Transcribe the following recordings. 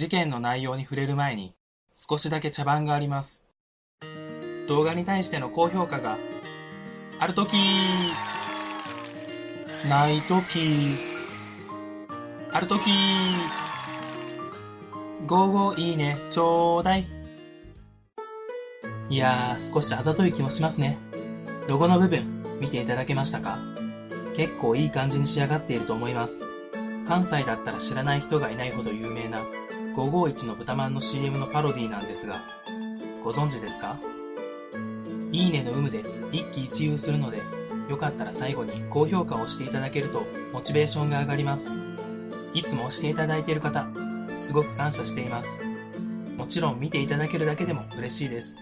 事件の内容に触れる前に少しだけ茶番があります。動画に対しての高評価があるときないときあるとき午後いいねちょうだい。いやー少しあざとい気もしますね。ロゴの部分見ていただけましたか？結構いい感じに仕上がっていると思います。関西だったら知らない人がいないほど有名な551の豚まんの CM のパロディなんですが、ご存知ですか？いいねの有無で一喜一憂するので、よかったら最後に高評価を押していただけるとモチベーションが上がります。いつも押していただいている方、すごく感謝しています。もちろん見ていただけるだけでも嬉しいです。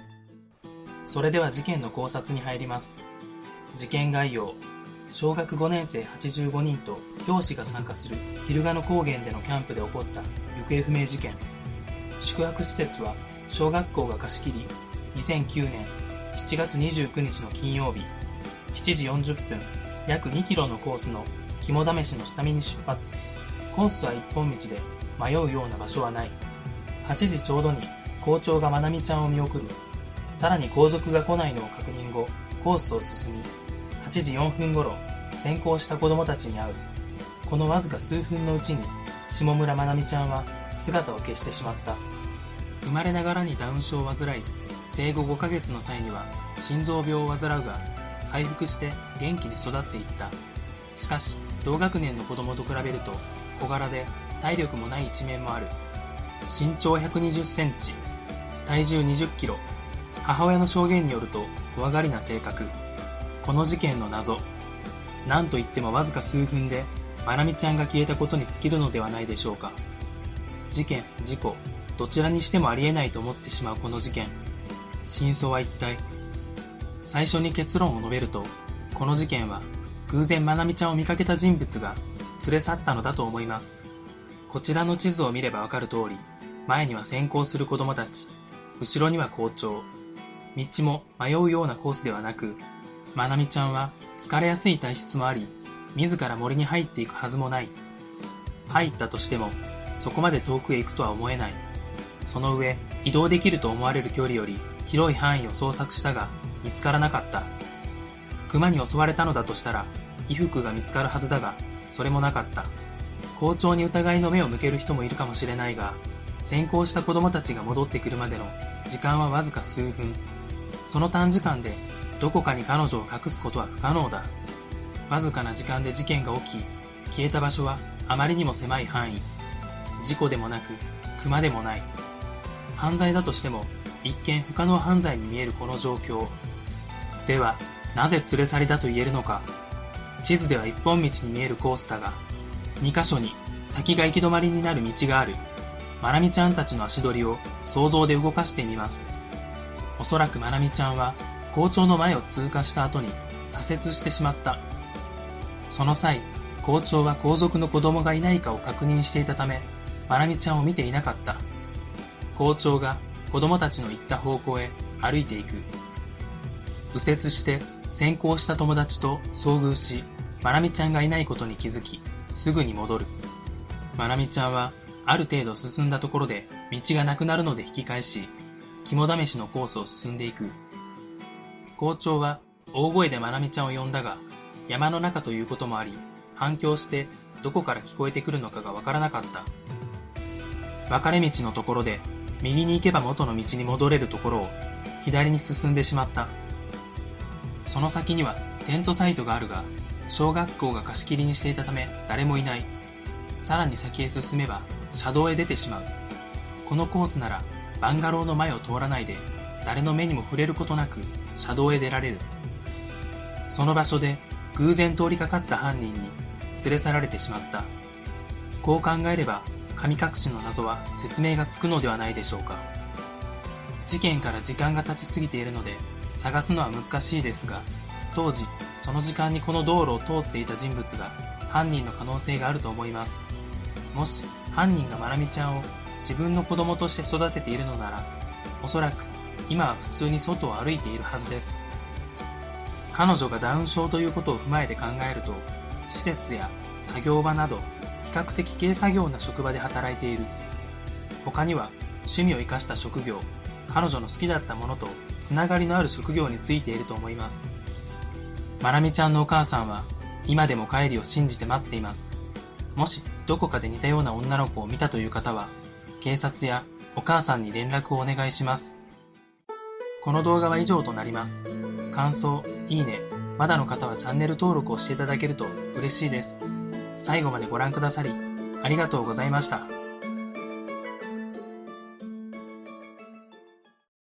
それでは事件の考察に入ります。事件概要、小学5年生85人と教師が参加する昼賀野高原でのキャンプで起こった行方不明事件。宿泊施設は小学校が貸し切り2009年7月29日の金曜日7時40分約2キロのコースの肝試しの下見に出発。コースは一本道で迷うような場所はない。8時ちょうどに校長がまなみちゃんを見送る。さらに後続が来ないのを確認後コースを進み8時4分頃先行した子供たちに会う。このわずか数分のうちに下村まなみちゃんは姿を消してしまった。生まれながらにダウン症を患い生後5ヶ月の際には心臓病を患うが回復して元気に育っていった。しかし同学年の子供と比べると小柄で体力もない一面もある。身長120センチ体重20キロ母親の証言によると怖がりな性格。この事件の謎。何といってもわずか数分でまなみちゃんが消えたことに尽きるのではないでしょうか。事件事故どちらにしてもありえないと思ってしまうこの事件。真相は一体最初に結論を述べるとこの事件は偶然まなみちゃんを見かけた人物が連れ去ったのだと思います。こちらの地図を見ればわかる通り前には先行する子供たち後ろには校長。道も迷うようなコースではなくまなみちゃんは疲れやすい体質もあり自ら森に入っていくはずもない。入ったとしてもそこまで遠くへ行くとは思えないその上移動できると思われる距離より広い範囲を捜索したが見つからなかった。熊に襲われたのだとしたら、衣服が見つかるはずだが、それもなかった。校長に疑いの目を向ける人もいるかもしれないが、先行した子供たちが戻ってくるまでの時間はわずか数分。その短時間でどこかに彼女を隠すことは不可能だ。わずかな時間で事件が起き、消えた場所はあまりにも狭い範囲。事故でもなく、熊でもない。犯罪だとしても一見不可能犯罪に見えるこの状況。では、なぜ連れ去りだと言えるのか。地図では一本道に見えるコースだが、二箇所に先が行き止まりになる道がある。まなみちゃんたちの足取りを想像で動かしてみます。おそらくまなみちゃんは校長の前を通過した後に左折してしまった。その際、校長は後続の子供がいないかを確認していたため、まなみちゃんを見ていなかった。校長が子供たちの行った方向へ歩いていく。右折して先行した友達と遭遇し、まなみちゃんがいないことに気づき、すぐに戻る。まなみちゃんはある程度進んだところで道がなくなるので引き返し、肝試しのコースを進んでいく。校長は大声でまなみちゃんを呼んだが、山の中ということもあり、反響してどこから聞こえてくるのかがわからなかった。分かれ道のところで右に行けば元の道に戻れるところを左に進んでしまった。その先にはテントサイトがあるが、小学校が貸し切りにしていたため誰もいない。さらに先へ進めば車道へ出てしまう。このコースならバンガローの前を通らないで誰の目にも触れることなく車道へ出られる。その場所で偶然通りかかった犯人に連れ去られてしまった。こう考えれば神隠しの謎は説明がつくのではないでしょうか。事件から時間が経ちすぎているので探すのは難しいですが当時その時間にこの道路を通っていた人物が犯人の可能性があると思います。もし犯人がまなみちゃんを自分の子供として育てているのならおそらく今は普通に外を歩いているはずです。彼女がダウン症ということを踏まえて考えると施設や作業場など比較的軽作業な職場で働いている他には趣味を生かした職業、彼女の好きだったものとつながりのある職業についていると思います。まなみちゃんのお母さんは今でも帰りを信じて待っています。もしどこかで似たような女の子を見たという方は、警察やお母さんに連絡をお願いします。この動画は以上となります。感想、いいね、まだの方はチャンネル登録をしていただけると嬉しいです。最後までご覧くださり、ありがとうございました。